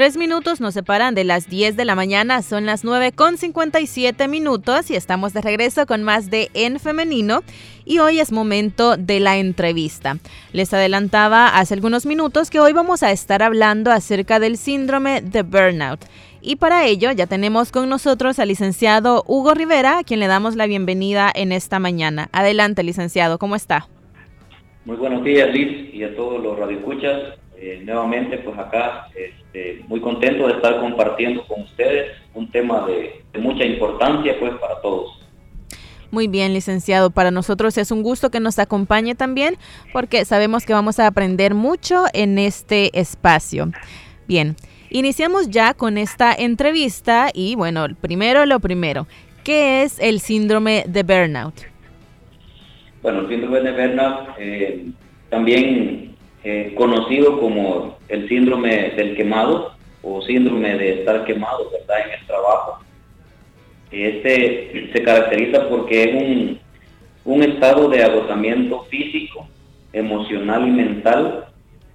Tres minutos nos separan de las 10 de la mañana, son las 9 con 57 minutos y estamos de regreso con más de En Femenino y hoy es momento de la entrevista. Les adelantaba hace algunos minutos que hoy vamos a estar hablando acerca del síndrome de burnout. Y para ello ya tenemos con nosotros al licenciado Hugo Rivera, a quien le damos la bienvenida en esta mañana. Adelante, licenciado, ¿cómo está? Muy buenos días, Liz, y a todos los radioescuchas. Eh, nuevamente, pues acá este, muy contento de estar compartiendo con ustedes un tema de, mucha importancia pues para todos. Muy bien, licenciado. Para nosotros es un gusto que nos acompañe también porque sabemos que vamos a aprender mucho en este espacio. Bien, iniciamos ya con esta entrevista y bueno, primero lo primero, ¿qué es el síndrome de burnout? Bueno, el síndrome de burnout eh, también eh, conocido como el síndrome del quemado o síndrome de estar quemado, ¿verdad? En el trabajo. Este se caracteriza porque es un, un estado de agotamiento físico, emocional y mental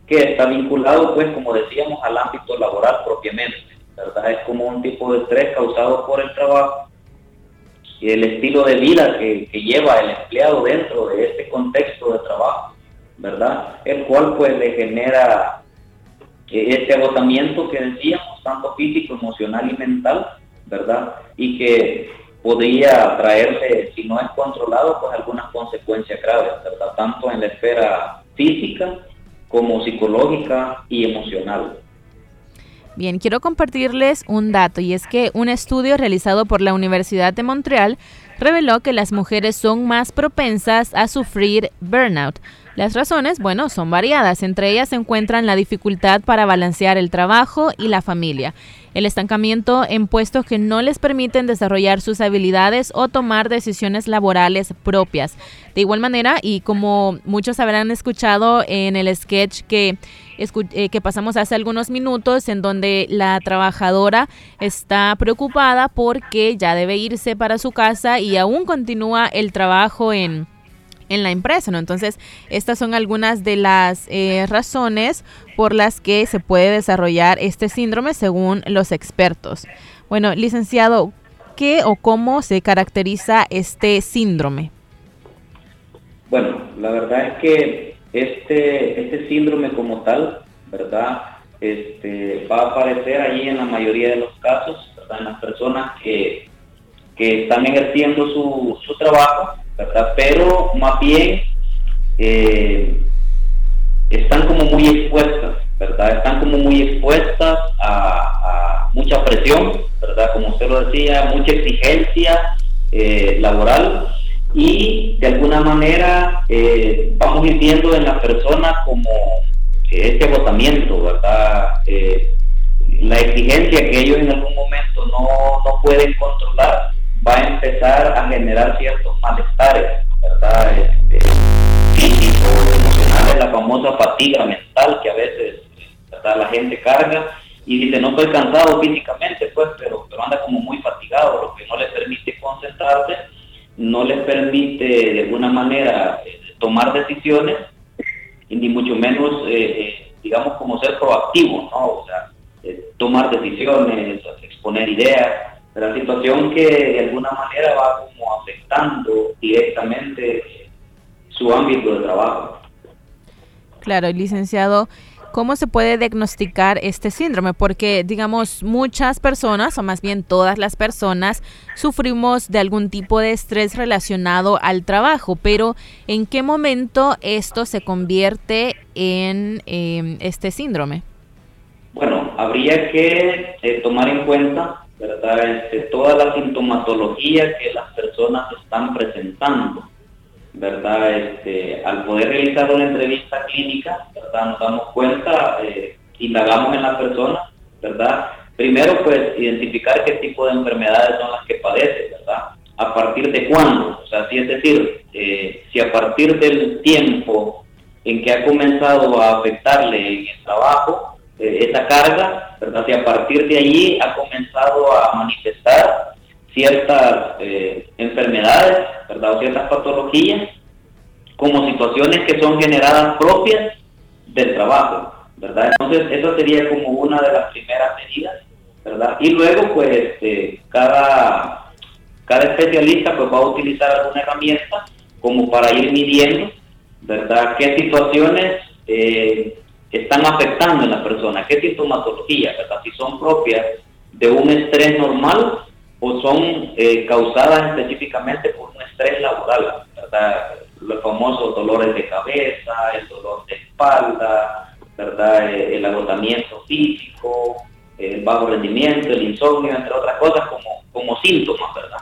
que está vinculado, pues, como decíamos, al ámbito laboral propiamente, ¿verdad? Es como un tipo de estrés causado por el trabajo y el estilo de vida que, que lleva el empleado dentro de este contexto de trabajo ¿verdad? El cual pues le genera eh, este agotamiento que decíamos, tanto físico, emocional y mental, ¿verdad? Y que podría traerle, si no es controlado, pues algunas consecuencias graves, ¿verdad? Tanto en la esfera física como psicológica y emocional. Bien, quiero compartirles un dato y es que un estudio realizado por la Universidad de Montreal reveló que las mujeres son más propensas a sufrir burnout las razones, bueno, son variadas. Entre ellas se encuentran la dificultad para balancear el trabajo y la familia, el estancamiento en puestos que no les permiten desarrollar sus habilidades o tomar decisiones laborales propias. De igual manera, y como muchos habrán escuchado en el sketch que, eh, que pasamos hace algunos minutos, en donde la trabajadora está preocupada porque ya debe irse para su casa y aún continúa el trabajo en en la empresa, ¿no? Entonces, estas son algunas de las eh, razones por las que se puede desarrollar este síndrome según los expertos. Bueno, licenciado, ¿qué o cómo se caracteriza este síndrome? Bueno, la verdad es que este, este síndrome como tal, ¿verdad? Este, va a aparecer ahí en la mayoría de los casos. En las personas que, que están ejerciendo su, su trabajo ¿verdad? Pero más bien eh, están como muy expuestas, ¿verdad? Están como muy expuestas a, mucha presión, ¿verdad? Como usted lo decía, mucha exigencia eh, laboral y de alguna manera eh, vamos viviendo en la persona como este agotamiento, ¿verdad? la exigencia que ellos en algún momento no, no pueden controlar va a empezar a generar ciertos malestares, ¿verdad? Este, físicos, emocionales, la famosa fatiga mental que a veces la gente carga y dice, no estoy cansado físicamente, pues, pero, pero anda como muy fatigado, lo que no le permite concentrarse, no le permite de alguna manera eh, tomar decisiones, y ni mucho menos, eh, eh, digamos, como ser proactivo, ¿no? O sea, tomar decisiones, exponer ideas, la situación que de alguna manera va como afectando directamente su ámbito de trabajo. Claro, licenciado, ¿cómo se puede diagnosticar este síndrome? Porque, digamos, muchas personas, o más bien todas las personas, sufrimos de algún tipo de estrés relacionado al trabajo, pero ¿en qué momento esto se convierte en em, este síndrome? Bueno, habría que eh, tomar en cuenta ¿verdad? Este, toda la sintomatología que las personas están presentando, ¿verdad? Este, al poder realizar una entrevista clínica, ¿verdad? Nos damos cuenta, eh, indagamos en la persona, ¿verdad? Primero, pues, identificar qué tipo de enfermedades son las que padece, ¿verdad? a partir de cuándo. O sea, si es decir, eh, si a partir del tiempo en que ha comenzado a afectarle en el trabajo eh, esa carga, ¿verdad? si a partir de allí ha comenzado a manifestar ciertas eh, enfermedades ¿verdad? o ciertas patologías como situaciones que son generadas propias del trabajo. ¿verdad? Entonces, eso sería como una de las primeras medidas. ¿verdad? Y luego, pues, este, cada, cada especialista pues, va a utilizar alguna herramienta como para ir midiendo ¿verdad? ¿Qué situaciones eh, están afectando en la persona? ¿Qué sintomatología? ¿verdad? Si son propias de un estrés normal o son eh, causadas específicamente por un estrés laboral, ¿verdad? Los famosos dolores de cabeza, el dolor de espalda, ¿verdad? Eh, el agotamiento físico, el bajo rendimiento, el insomnio, entre otras cosas como, como síntomas, ¿verdad?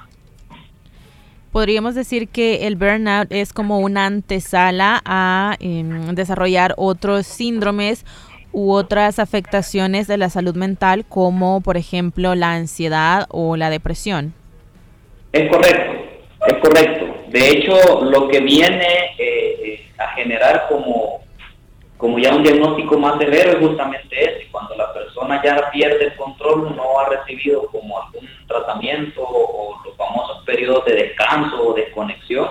podríamos decir que el burnout es como una antesala a em, desarrollar otros síndromes u otras afectaciones de la salud mental como por ejemplo la ansiedad o la depresión. Es correcto, es correcto. De hecho, lo que viene eh, eh, a generar como, como ya un diagnóstico más severo es justamente ese, cuando la persona ya pierde el control, no ha recibido como algún tratamiento o los famosos periodos de descanso o desconexión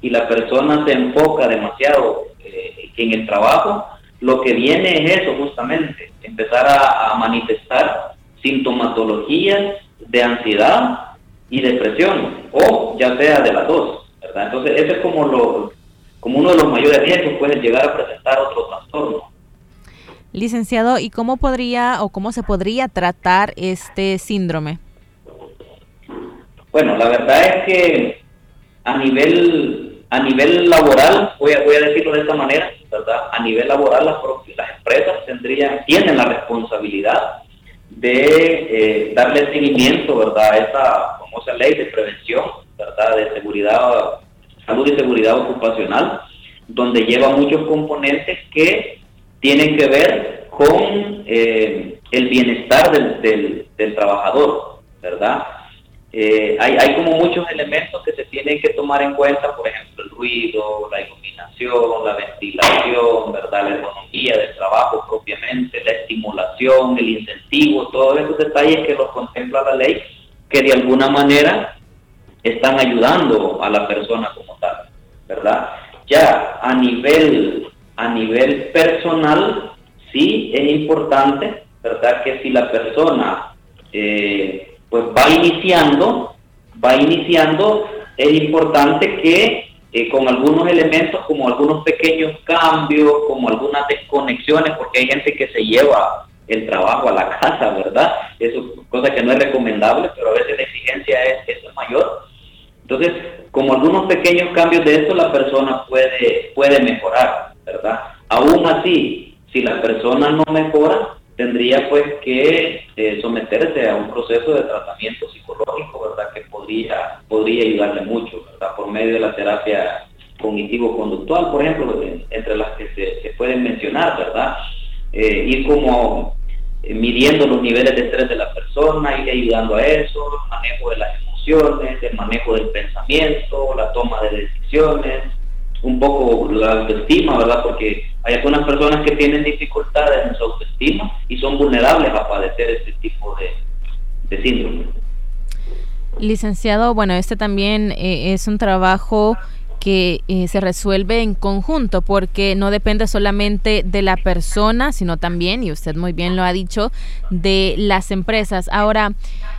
y la persona se enfoca demasiado eh, en el trabajo, lo que viene es eso justamente, empezar a, manifestar sintomatologías de ansiedad y depresión, o ya sea de las dos, ¿verdad? Entonces, ese es como, lo, como uno de los mayores riesgos, puede llegar a presentar otro trastorno. Licenciado, ¿y cómo podría o cómo se podría tratar este síndrome? Bueno, la verdad es que a nivel a nivel laboral, voy a, voy a decirlo de esta manera, A nivel laboral las, las empresas tendrían, tienen la responsabilidad de eh, darle seguimiento, ¿verdad? A esa famosa ley de prevención, ¿verdad? De seguridad, salud y seguridad ocupacional, donde lleva muchos componentes que tienen que ver con eh, el bienestar del, del, del trabajador, ¿verdad? Eh, hay, como muchos elementos que se tienen que tomar en cuenta, por ejemplo, el ruido, la iluminación, la ventilación, ¿verdad? la ergonomía del trabajo propiamente, la estimulación, el incentivo, todos esos detalles que los contempla la ley, que de alguna manera están ayudando a la persona como tal, ¿verdad? Ya a nivel, a nivel personal, sí es importante, ¿verdad? Que si la persona eh, pues va iniciando, va iniciando, es importante que eh, con algunos elementos, como algunos pequeños cambios, como algunas desconexiones, porque hay gente que se lleva el trabajo a la casa, ¿verdad? Eso es cosa que no es recomendable, pero a veces la exigencia es, es mayor. Entonces, como algunos pequeños cambios de eso, la persona puede, puede mejorar, ¿verdad? Aún así, si la persona no mejora, tendría pues que eh, someterse a un proceso de tratamiento psicológico, ¿verdad? Que podría, podría ayudarle mucho, ¿verdad? Por medio de la terapia cognitivo-conductual, por ejemplo, entre las que se, pueden mencionar, ¿verdad? Eh, ir como midiendo los niveles de estrés de la persona, ir ayudando a eso, el manejo de las emociones, el manejo del pensamiento, la toma de decisiones, un poco la autoestima, ¿verdad? Porque hay algunas personas que tienen dificultades en su autoestima y son vulnerables a padecer este tipo de, síndrome. Licenciado, bueno, este también eh, es un trabajo que eh, se resuelve en conjunto porque no depende solamente de la persona, sino también, y usted muy bien lo ha dicho, de las empresas. Ahora,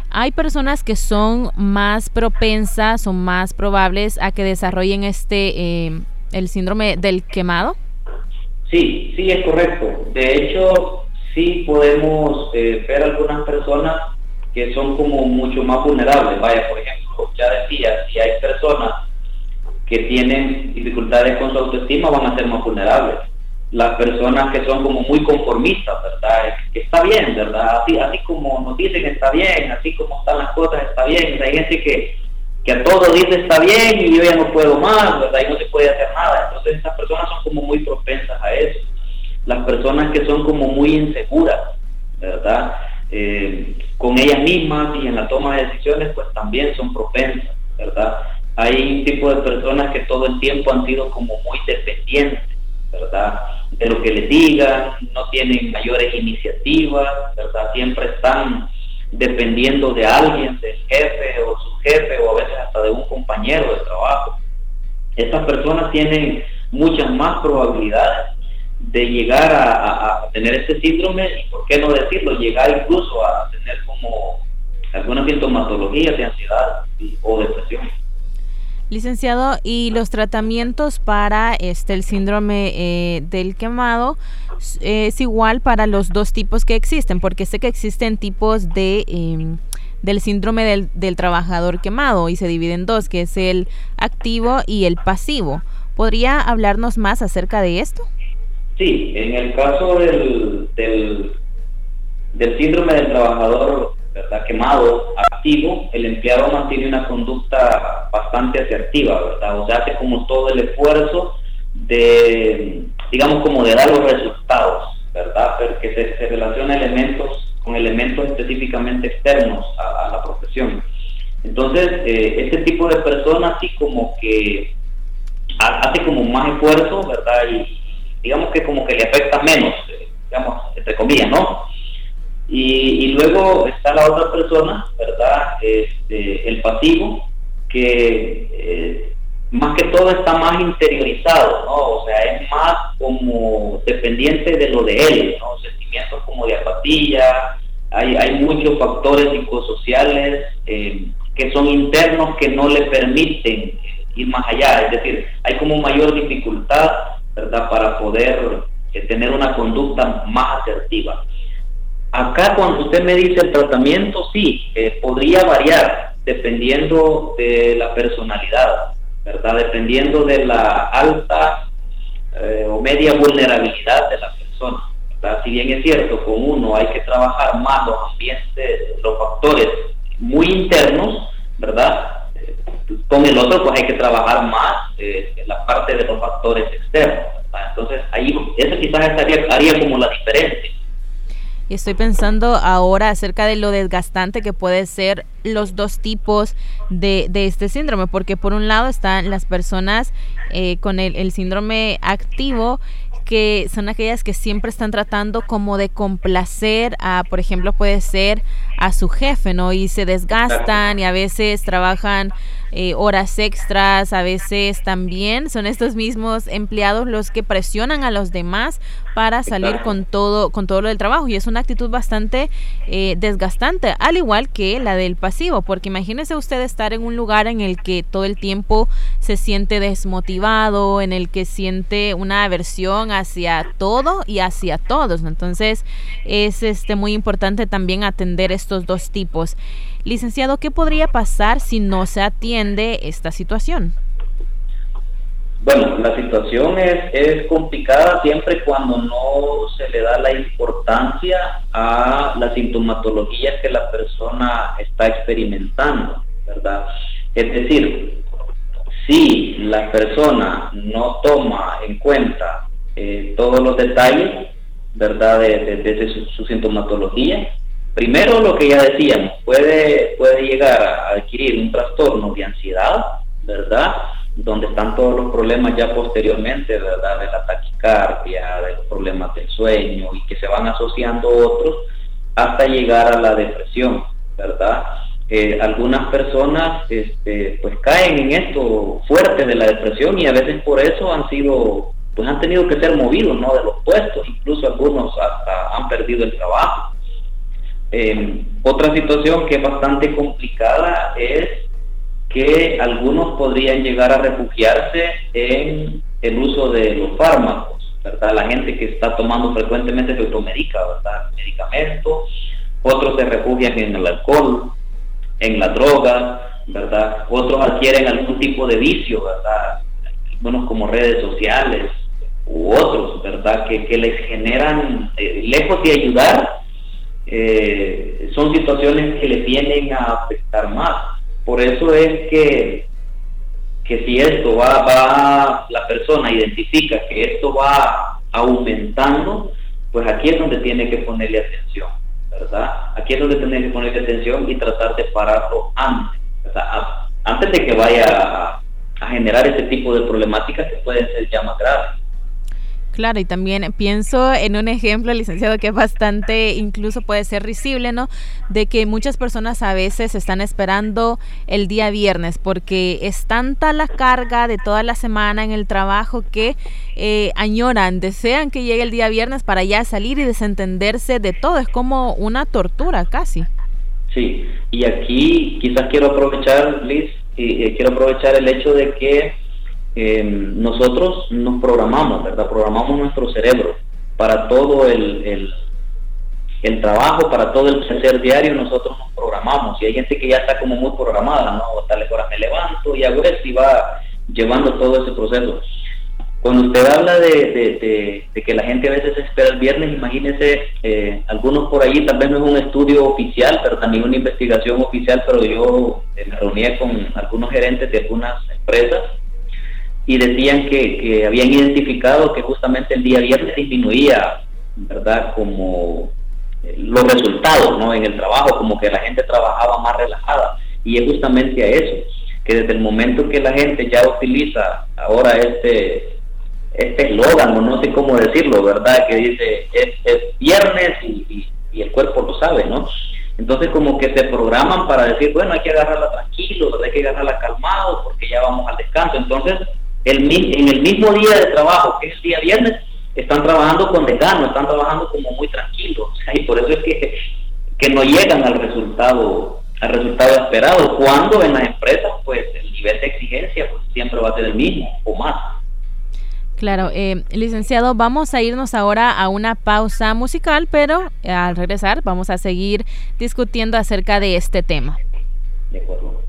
hay personas que son más propensas o más probables a que desarrollen este, eh, el síndrome del quemado. Sí, sí, es correcto. De hecho, sí podemos eh, ver algunas personas que son como mucho más vulnerables. Vaya, por ejemplo, ya decía, si hay personas que tienen dificultades con su autoestima, van a ser más vulnerables. Las personas que son como muy conformistas, ¿verdad? Está bien, ¿verdad? Así, así como nos dicen está bien, así como están las cosas está bien. Hay gente que que a todo dice está bien y yo ya no puedo más, ¿verdad? Y no se puede hacer nada. Entonces estas personas son como muy propensas a eso. Las personas que son como muy inseguras, ¿verdad? Eh, con ellas mismas y en la toma de decisiones, pues también son propensas. ¿verdad? Hay un tipo de personas que todo el tiempo han sido como muy dependientes, ¿verdad? De lo que les digan, no tienen mayores iniciativas, ¿verdad? Siempre están dependiendo de alguien, del jefe o su jefe o a veces hasta de un compañero de trabajo. Estas personas tienen muchas más probabilidades de llegar a, tener este síndrome y, por qué no decirlo, llegar incluso a tener como alguna sintomatología de ansiedad o depresión. Licenciado, ¿y los tratamientos para este el síndrome eh, del quemado es igual para los dos tipos que existen? Porque sé que existen tipos de em, del síndrome del, del, trabajador quemado y se divide en dos, que es el activo y el pasivo. ¿Podría hablarnos más acerca de esto? Sí, en el caso del, del, del síndrome del trabajador quemado, activo, el empleado mantiene una conducta bastante asertiva, ¿verdad? O sea, hace como todo el esfuerzo de, digamos, como de dar los resultados, ¿verdad? Porque se, se relaciona elementos con elementos específicamente externos a, la profesión. Entonces, eh, este tipo de personas sí como que hace como más esfuerzo, ¿verdad? Y digamos que como que le afecta menos, eh, digamos, entre comillas, ¿no? Y, luego está la otra persona, ¿verdad? Este, el pasivo, que eh, más que todo está más interiorizado, ¿no? O sea, es más como dependiente de lo de él, ¿no? Sentimientos como de apatía, hay, hay muchos factores psicosociales eh, que son internos que no le permiten ir más allá, es decir, hay como mayor dificultad, ¿verdad?, para poder eh, tener una conducta más asertiva. Acá cuando usted me dice el tratamiento, sí, eh, podría variar dependiendo de la personalidad, ¿verdad? Dependiendo de la alta eh, o media vulnerabilidad de la persona. Si bien es cierto, con uno hay que trabajar más los ambientes, los factores muy internos, ¿verdad? Eh, con el otro pues hay que trabajar más la parte de los factores externos. Entonces ahí, eso quizás haría como la diferencia. Y estoy pensando ahora acerca de lo desgastante que puede ser los dos tipos de, de este síndrome, porque por un lado están las personas eh, con el, el síndrome activo que son aquellas que siempre están tratando como de complacer a, por ejemplo, puede ser a su jefe, ¿no? Y se desgastan y a veces trabajan eh, horas extras, a veces también son estos mismos empleados los que presionan a los demás para salir con todo, con todo lo del trabajo. Y es una actitud bastante eh, desgastante, al igual que la del pasivo, porque imagínese usted estar en un lugar en el que todo el tiempo se siente desmotivado, en el que siente una aversión hacia todo y hacia todos. Entonces es este muy importante también atender estos dos tipos. Licenciado, ¿qué podría pasar si no se atiende esta situación? Bueno, la situación es, complicada siempre cuando no se le da la importancia a las sintomatologías que la persona está experimentando, ¿verdad? Es decir, si la persona no toma en cuenta eh, todos los detalles, ¿verdad?, de, su, su, sintomatología, Primero, lo que ya decíamos, puede, puede llegar a adquirir un trastorno de ansiedad, ¿verdad? Donde están todos los problemas ya posteriormente, ¿verdad? De la taquicardia, de los problemas del sueño y que se van asociando otros hasta llegar a la depresión, ¿verdad? Eh, algunas personas este, pues caen en esto fuerte de la depresión y a veces por eso han sido pues han tenido que ser movidos ¿no? de los puestos incluso algunos hasta han perdido el trabajo eh, otra situación que es bastante complicada es que algunos podrían llegar a refugiarse en el uso de los fármacos, ¿verdad? La gente que está tomando frecuentemente se ¿verdad? Medicamentos, otros se refugian en el alcohol, en la droga, ¿verdad? Otros adquieren algún tipo de vicio, ¿verdad? Algunos como redes sociales u otros, ¿verdad? Que, que les generan, eh, lejos de ayudar, eh, son situaciones que le tienden a afectar más. Por eso es que, que si esto va, va, la persona identifica que esto va aumentando, pues aquí es donde tiene que ponerle atención, ¿verdad? Aquí es donde tiene que ponerle atención y tratar de pararlo antes, antes de que vaya a, a generar ese tipo de problemáticas que pueden ser ya más graves. Claro, y también pienso en un ejemplo, licenciado, que es bastante, incluso puede ser risible, ¿no? De que muchas personas a veces están esperando el día viernes porque es tanta la carga de toda la semana en el trabajo que eh, añoran, desean que llegue el día viernes para ya salir y desentenderse de todo. Es como una tortura casi. Sí, y aquí quizás quiero aprovechar, Liz, y, quiero aprovechar el hecho de que eh, nosotros nos programamos, ¿verdad? Programamos nuestro cerebro para todo el, el, trabajo, para todo el hacer diario, nosotros nos programamos. Y hay gente que ya está como muy programada, ¿no? A tales horas me levanto y hago esto y va llevando todo ese proceso. Cuando usted habla de, que la gente a veces espera el viernes, imagínese, eh, algunos por ahí, tal vez no es un estudio oficial, pero también una investigación oficial, pero yo eh, me reunía con algunos gerentes de algunas empresas y decían que, habían identificado que justamente el día viernes disminuía, ¿verdad? Como eh, los resultados, ¿no? En el trabajo, como que la gente trabajaba más relajada. Y es justamente a eso, que desde el momento que la gente ya utiliza ahora este este eslogan, o no sé cómo decirlo, ¿verdad? Que dice, es, es viernes y, y, el cuerpo lo sabe, ¿no? Entonces como que se programan para decir, bueno, hay que agarrarla tranquilo, hay que agarrarla calmado porque ya vamos al descanso. Entonces en el mismo día de trabajo, que es el día viernes, están trabajando con decano, están trabajando como muy tranquilos, y por eso es que, que no llegan al resultado al resultado esperado, cuando en las empresas pues el nivel de exigencia pues, siempre va a ser el mismo o más. Claro, eh, licenciado, vamos a irnos ahora a una pausa musical, pero eh, al regresar vamos a seguir discutiendo acerca de este tema. De acuerdo.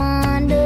Armando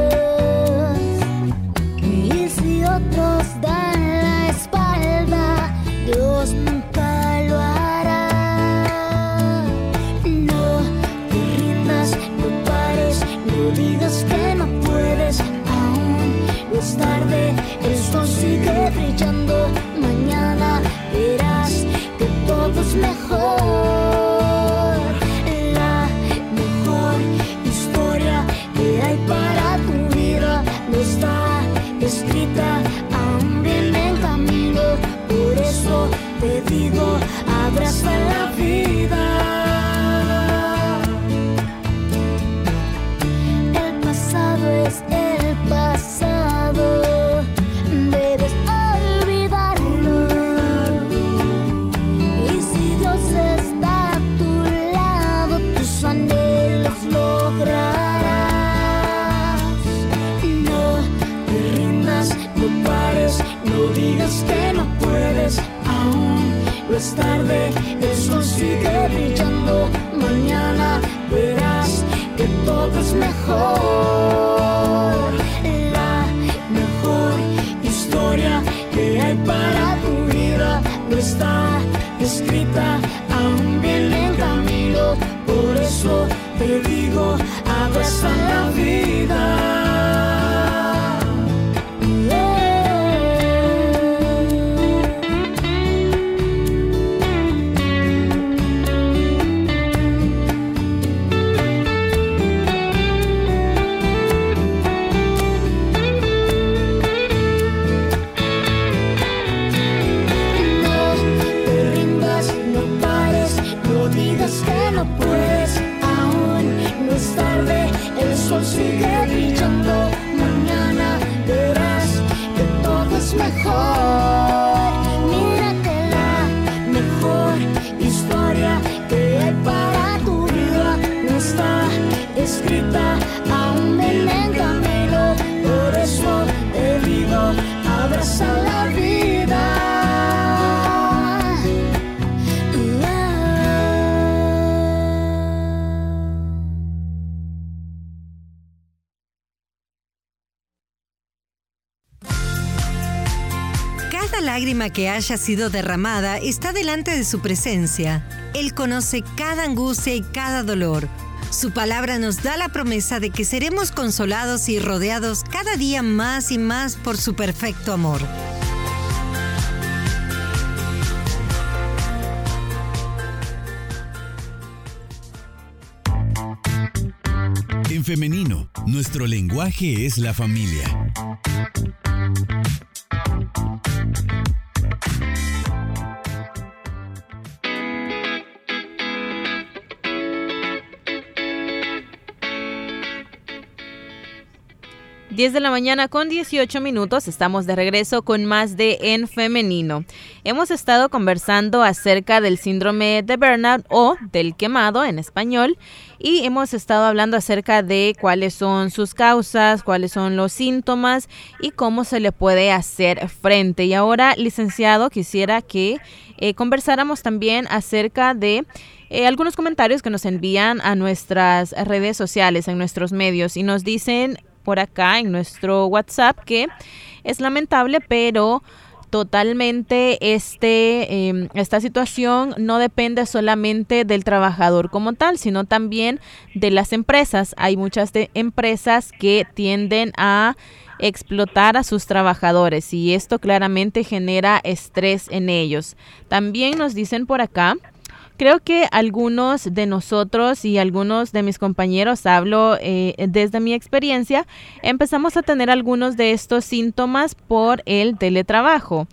es tarde, el sol sigue brillando, mañana verás que todo es mejor. está escrita, aún me en camino, por eso debido abrazar la vida. Cada lágrima que haya sido derramada está delante de su presencia. Él conoce cada angustia y cada dolor su palabra nos da la promesa de que seremos consolados y rodeados cada día más y más por su perfecto amor. En femenino, nuestro lenguaje es la familia. 10 de la mañana con 18 minutos, estamos de regreso con más de En Femenino. Hemos estado conversando acerca del síndrome de burnout o del quemado en español y hemos estado hablando acerca de cuáles son sus causas, cuáles son los síntomas y cómo se le puede hacer frente. Y ahora, licenciado, quisiera que eh, conversáramos también acerca de... Eh, algunos comentarios que nos envían a nuestras redes sociales, en nuestros medios, y nos dicen por acá en nuestro WhatsApp que es lamentable, pero totalmente este, em, esta situación no depende solamente del trabajador como tal, sino también de las empresas. Hay muchas de empresas que tienden a explotar a sus trabajadores y esto claramente genera estrés en ellos. También nos dicen por acá Creo que algunos de nosotros y algunos de mis compañeros, hablo eh, desde mi experiencia, empezamos a tener algunos de estos síntomas por el teletrabajo.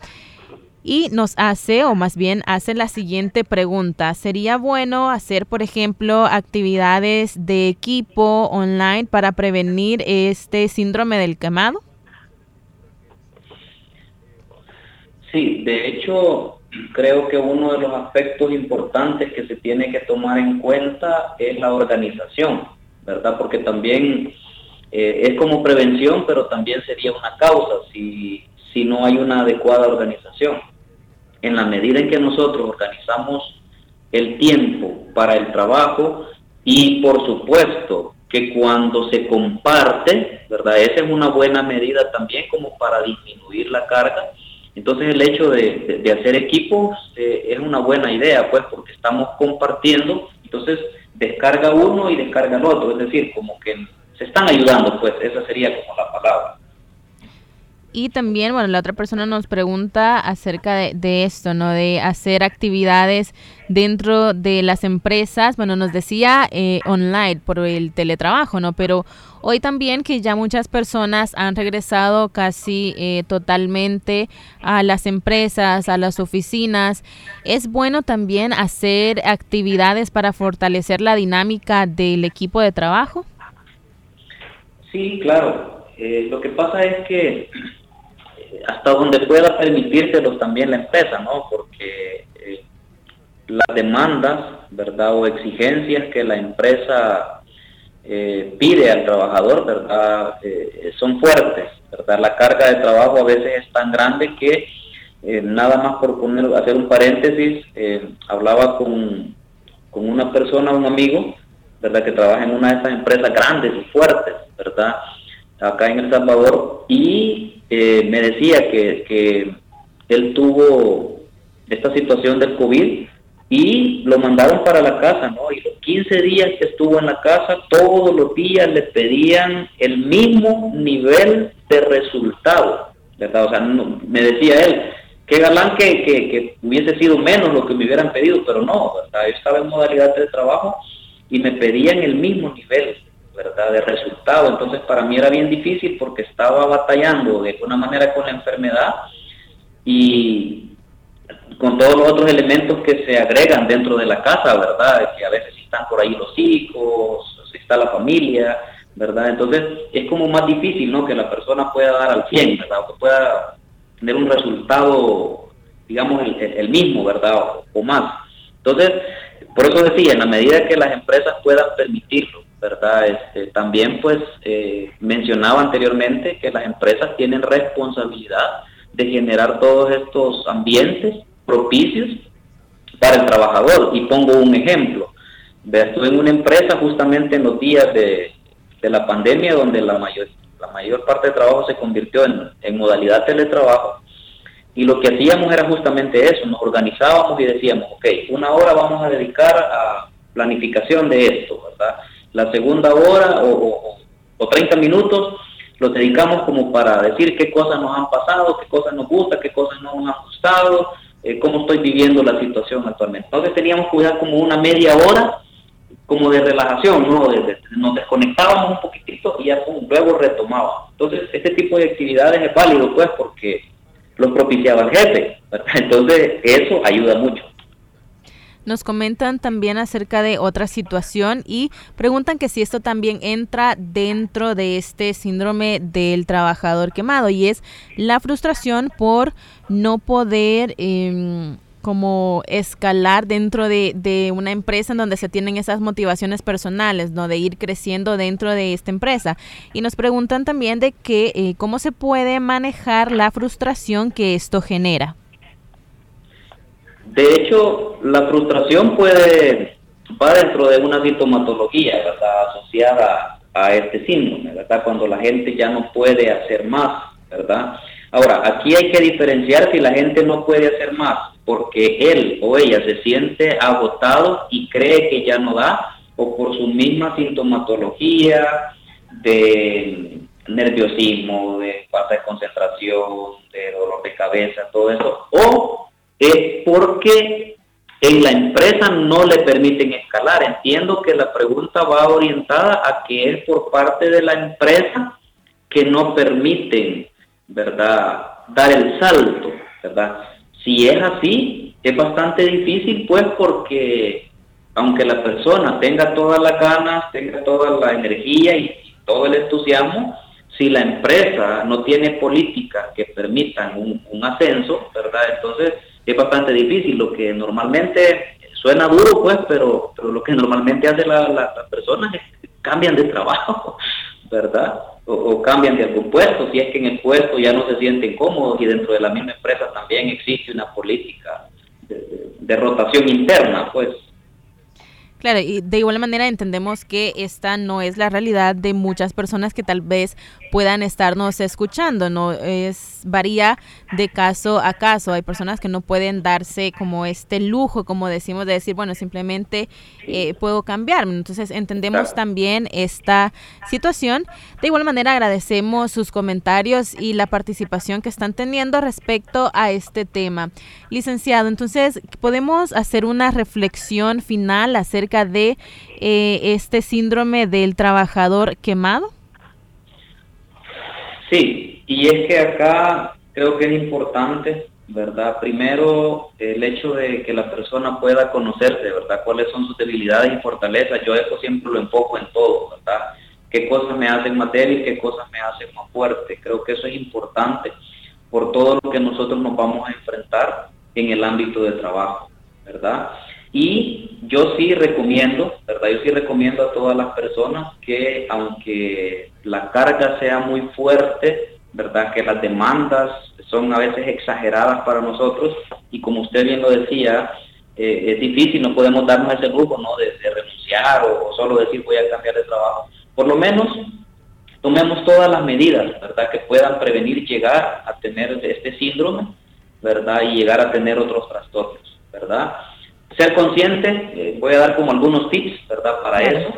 Y nos hace, o más bien hace la siguiente pregunta. ¿Sería bueno hacer, por ejemplo, actividades de equipo online para prevenir este síndrome del quemado? Sí, de hecho, creo que uno de los aspectos importantes que se tiene que tomar en cuenta es la organización, ¿verdad? Porque también eh, es como prevención, pero también sería una causa si, si no hay una adecuada organización. En la medida en que nosotros organizamos el tiempo para el trabajo y por supuesto que cuando se comparte, ¿verdad? Esa es una buena medida también como para disminuir la carga entonces el hecho de, hacer equipos eh, es una buena idea, pues, porque estamos compartiendo, entonces descarga uno y descarga el otro, es decir, como que se están ayudando, pues, esa sería como la palabra. Y también, bueno, la otra persona nos pregunta acerca de, esto, ¿no? De hacer actividades dentro de las empresas. Bueno, nos decía eh, online por el teletrabajo, ¿no? Pero Hoy también que ya muchas personas han regresado casi eh, totalmente a las empresas, a las oficinas, es bueno también hacer actividades para fortalecer la dinámica del equipo de trabajo. Sí, claro. Eh, lo que pasa es que eh, hasta donde pueda permitírselos también la empresa, ¿no? Porque las demandas, ¿verdad? O exigencias que la empresa eh, pide al trabajador, ¿verdad? Eh, son fuertes, ¿verdad? La carga de trabajo a veces es tan grande que eh, nada más por poner, hacer un paréntesis, hablaba con, con una persona, un amigo, ¿verdad? Que trabaja en una de esas empresas grandes y fuertes, ¿verdad? Acá en El Salvador y me decía que, que él tuvo esta situación del COVID y lo mandaron para la casa, ¿no? Y los 15 días que estuvo en la casa, todos los días le pedían el mismo nivel de resultado, ¿verdad? O sea, me decía él, qué galán que, que, hubiese sido menos lo que me hubieran pedido, pero no, ¿verdad? Yo estaba en modalidad de trabajo y me pedían el mismo nivel, ¿verdad? De resultado. Entonces para mí era bien difícil porque estaba batallando de alguna manera con la enfermedad y, con todos los otros elementos que se agregan dentro de la casa, ¿verdad? Que a veces están por ahí los hijos, está la familia, ¿verdad? Entonces es como más difícil, ¿no? Que la persona pueda dar al 100, ¿verdad? O que pueda tener un resultado, digamos, el, mismo, ¿verdad? O, más. Entonces, por eso decía, en la medida que las empresas puedan permitirlo, ¿verdad? Este, también, pues, eh, mencionaba anteriormente que las empresas tienen responsabilidad de generar todos estos ambientes propicios para el trabajador. Y pongo un ejemplo. Estuve en una empresa justamente en los días de, la pandemia donde la mayor, la mayor parte de trabajo se convirtió en, modalidad teletrabajo. Y lo que hacíamos era justamente eso, nos organizábamos y decíamos, ok, una hora vamos a dedicar a planificación de esto, ¿verdad? La segunda hora o, o, 30 minutos los dedicamos como para decir qué cosas nos han pasado, qué cosas nos gusta, qué cosas no nos han gustado, eh, cómo estoy viviendo la situación actualmente. Entonces teníamos que cuidar como una media hora como de relajación, ¿no? nos desconectábamos un poquitito y ya luego retomábamos. Entonces, este tipo de actividades es válido, pues, porque lo propiciaba el jefe. Entonces, eso ayuda mucho. Nos comentan también acerca de otra situación y preguntan que si esto también entra dentro de este síndrome del trabajador quemado y es la frustración por no poder... Eh, como escalar dentro de, una empresa en donde se tienen esas motivaciones personales, ¿no? De ir creciendo dentro de esta empresa. Y nos preguntan también de que, eh, cómo se puede manejar la frustración que esto genera. De hecho, la frustración puede, va dentro de una sintomatología. Asociada a este síndrome, ¿verdad? Cuando la gente ya no puede hacer más, ¿verdad? Ahora, aquí hay que diferenciar si la gente no puede hacer más porque él o ella se siente agotado y cree que ya no da, o por su misma sintomatología de nerviosismo, de falta de concentración, de dolor de cabeza, todo eso, o es porque en la empresa no le permiten escalar. Entiendo que la pregunta va orientada a que es por parte de la empresa que no permiten, ¿verdad?, dar el salto, ¿verdad? Si es así, es bastante difícil, pues porque aunque la persona tenga todas las ganas, tenga toda la energía y, todo el entusiasmo, si la empresa no tiene políticas que permitan un, ascenso, ¿verdad? Entonces es bastante difícil. Lo que normalmente suena duro, pues, pero, pero lo que normalmente hace la, la, las personas es cambian de trabajo, ¿verdad? o, cambian de algún puesto, si es que en el puesto ya no se sienten cómodos y dentro de la misma empresa también existe una política de rotación interna, pues Claro, y de igual manera entendemos que esta no es la realidad de muchas personas que tal vez puedan estarnos escuchando, no es varía de caso a caso. Hay personas que no pueden darse como este lujo, como decimos, de decir, bueno, simplemente eh, puedo cambiarme. Entonces entendemos también esta situación. De igual manera agradecemos sus comentarios y la participación que están teniendo respecto a este tema. Licenciado, entonces podemos hacer una reflexión final acerca de eh, este síndrome del trabajador quemado? Sí, y es que acá creo que es importante, ¿verdad? Primero, el hecho de que la persona pueda conocerse, ¿verdad? Cuáles son sus debilidades y fortalezas. Yo eso siempre lo enfoco en todo, ¿verdad? Qué cosas me hacen más débil, qué cosas me hacen más fuerte. Creo que eso es importante por todo lo que nosotros nos vamos a enfrentar en el ámbito de trabajo, ¿verdad? Y yo sí recomiendo, ¿verdad? Yo sí recomiendo a todas las personas que aunque la carga sea muy fuerte, ¿verdad? Que las demandas son a veces exageradas para nosotros y como usted bien lo decía, eh, es difícil, no podemos darnos ese lujo, ¿no? De, renunciar o, solo decir voy a cambiar de trabajo. Por lo menos tomemos todas las medidas, ¿verdad? Que puedan prevenir llegar a tener este síndrome, ¿verdad? Y llegar a tener otros trastornos, ¿verdad? Ser consciente, eh, voy a dar como algunos tips, ¿verdad? Para eso.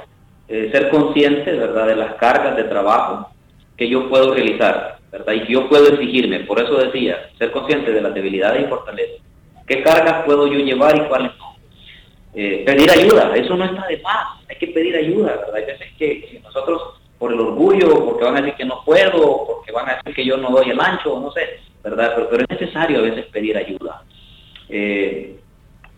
Eh, ser consciente, ¿verdad? De las cargas de trabajo que yo puedo realizar, ¿verdad? Y que yo puedo exigirme. Por eso decía, ser consciente de las debilidades y fortalezas. ¿Qué cargas puedo yo llevar y cuáles no? Eh, pedir ayuda, eso no está de más. Hay que pedir ayuda, ¿verdad? Hay veces que, nosotros, por el orgullo, porque van a decir que no puedo, porque van a decir que yo no doy el ancho, no sé, ¿verdad? Pero, pero es necesario a veces pedir ayuda. Eh,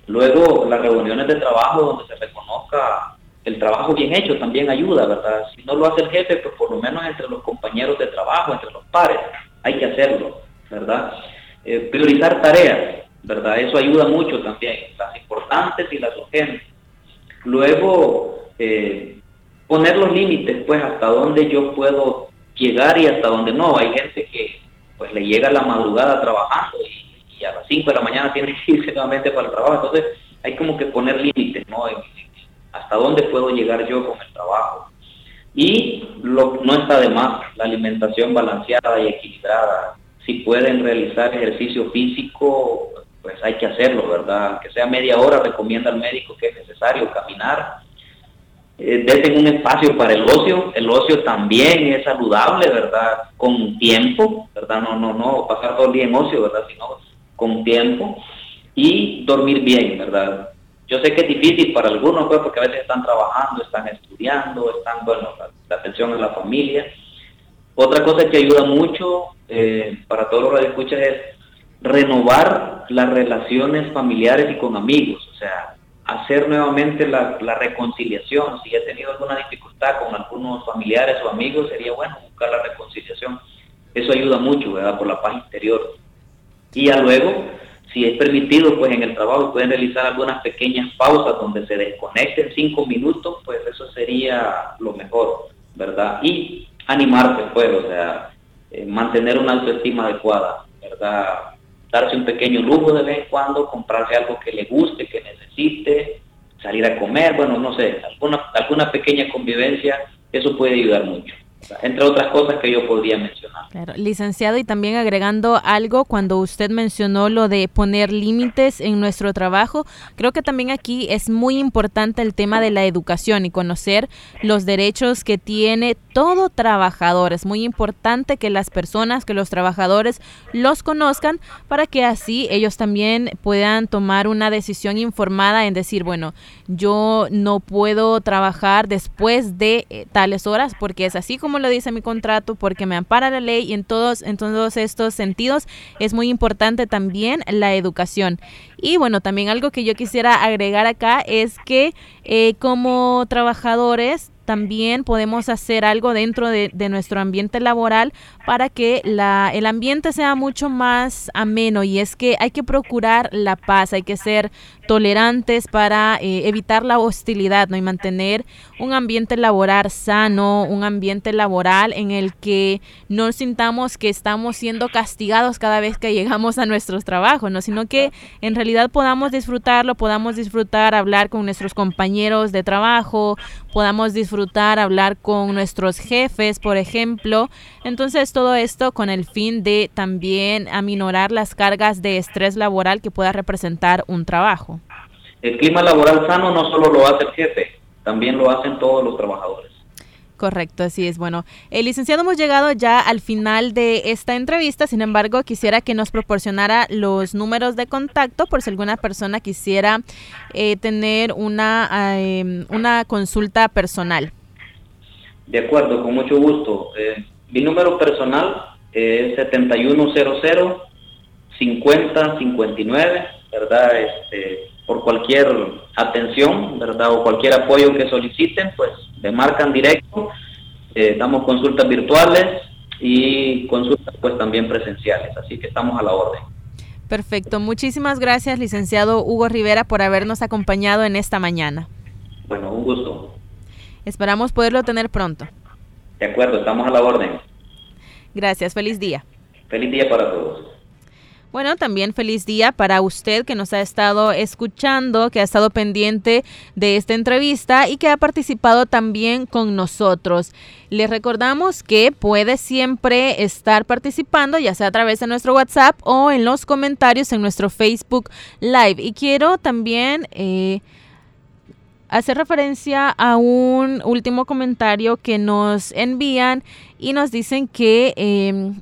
Luego, las reuniones de trabajo donde se reconozca el trabajo bien hecho también ayuda, ¿verdad? Si no lo hace el jefe, pues por lo menos entre los compañeros de trabajo, entre los pares, hay que hacerlo, ¿verdad? Eh, priorizar tareas, ¿verdad? Eso ayuda mucho también, las importantes y las urgentes. Luego, eh, poner los límites, pues hasta dónde yo puedo llegar y hasta dónde no. Hay gente que pues le llega la madrugada trabajando y a las 5 de la mañana tiene que irse nuevamente para el trabajo. Entonces hay como que poner límites, ¿no? hasta dónde puedo llegar yo con el trabajo. Y lo, no está de más la alimentación balanceada y equilibrada, si pueden realizar ejercicio físico, pues hay que hacerlo, ¿verdad? Que sea media hora, recomienda al médico que es necesario caminar. Eh, desen un espacio para el ocio, el ocio también es saludable, ¿verdad? Con tiempo, ¿verdad? No, no, no pasar todo el día en ocio, ¿verdad? Sino con tiempo y dormir bien, ¿verdad? Yo sé que es difícil para algunos, pues, porque a veces están trabajando, están estudiando, están, bueno, la, atención en la familia. Otra cosa que ayuda mucho eh, para todos los escuchas es renovar las relaciones familiares y con amigos, o sea, hacer nuevamente la, reconciliación. Si he tenido alguna dificultad con algunos familiares o amigos, sería bueno buscar la reconciliación. Eso ayuda mucho, ¿verdad? Por la paz interior. Y ya luego, si es permitido, pues en el trabajo pueden realizar algunas pequeñas pausas donde se desconecten cinco minutos, pues eso sería lo mejor, ¿verdad? Y animarse, pues, o sea, eh, mantener una autoestima adecuada, ¿verdad? darse un pequeño lujo de vez en cuando, comprarse algo que le guste, que necesite, salir a comer, bueno, no sé, alguna, alguna pequeña convivencia, eso puede ayudar mucho entre otras cosas que yo podría mencionar. Licenciado, y también agregando algo, cuando usted mencionó lo de poner límites en nuestro trabajo, creo que también aquí es muy importante el tema de la educación y conocer los derechos que tiene todo trabajador. Es muy importante que las personas, que los trabajadores los conozcan para que así ellos también puedan tomar una decisión informada en decir, bueno, yo no puedo trabajar después de eh, tales horas porque es así como lo dice mi contrato, porque me ampara la ley y en todos, en todos estos sentidos es muy importante también la educación. Y bueno, también algo que yo quisiera agregar acá es que eh, como trabajadores también podemos hacer algo dentro de, nuestro ambiente laboral para que la, el ambiente sea mucho más ameno y es que hay que procurar la paz, hay que ser tolerantes para eh, evitar la hostilidad ¿no? y mantener un ambiente laboral sano, un ambiente laboral en el que no sintamos que estamos siendo castigados cada vez que llegamos a nuestros trabajos, ¿no? sino que en realidad podamos disfrutarlo, podamos disfrutar hablar con nuestros compañeros de trabajo, podamos disfrutar hablar con nuestros jefes, por ejemplo. Entonces todo esto con el fin de también aminorar las cargas de estrés laboral que pueda representar un trabajo. El clima laboral sano no solo lo hace el jefe, también lo hacen todos los trabajadores. Correcto, así es. Bueno, el licenciado hemos llegado ya al final de esta entrevista, sin embargo, quisiera que nos proporcionara los números de contacto por si alguna persona quisiera eh, tener una, em, una consulta personal. De acuerdo, con mucho gusto. Eh, mi número personal es 7100 5059, ¿verdad? Este, por cualquier atención, ¿verdad? O cualquier apoyo que soliciten, pues me marcan directo. Eh, damos consultas virtuales y consultas pues también presenciales, así que estamos a la orden. Perfecto, muchísimas gracias licenciado Hugo Rivera por habernos acompañado en esta mañana. Bueno, un gusto. Esperamos poderlo tener pronto. De acuerdo, estamos a la orden. Gracias, feliz día. Feliz día para todos. Bueno, también feliz día para usted que nos ha estado escuchando, que ha estado pendiente de esta entrevista y que ha participado también con nosotros. Les recordamos que puede siempre estar participando, ya sea a través de nuestro WhatsApp o en los comentarios en nuestro Facebook Live. Y quiero también... Eh, hacer referencia a un último comentario que nos envían y nos dicen que em,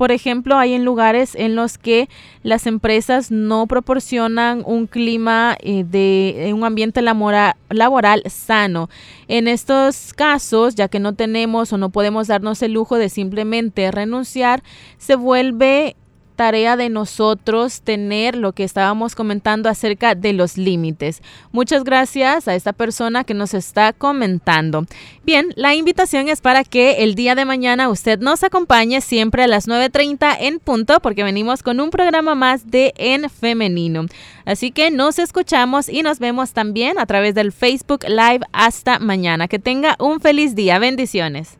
por ejemplo, hay en lugares en los que las empresas no proporcionan un clima eh, de un ambiente laboral sano. En estos casos, ya que no tenemos o no podemos darnos el lujo de simplemente renunciar, se vuelve tarea de nosotros tener lo que estábamos comentando acerca de los límites. Muchas gracias a esta persona que nos está comentando. Bien, la invitación es para que el día de mañana usted nos acompañe siempre a las 9.30 en punto porque venimos con un programa más de En Femenino. Así que nos escuchamos y nos vemos también a través del Facebook Live hasta mañana. Que tenga un feliz día. Bendiciones.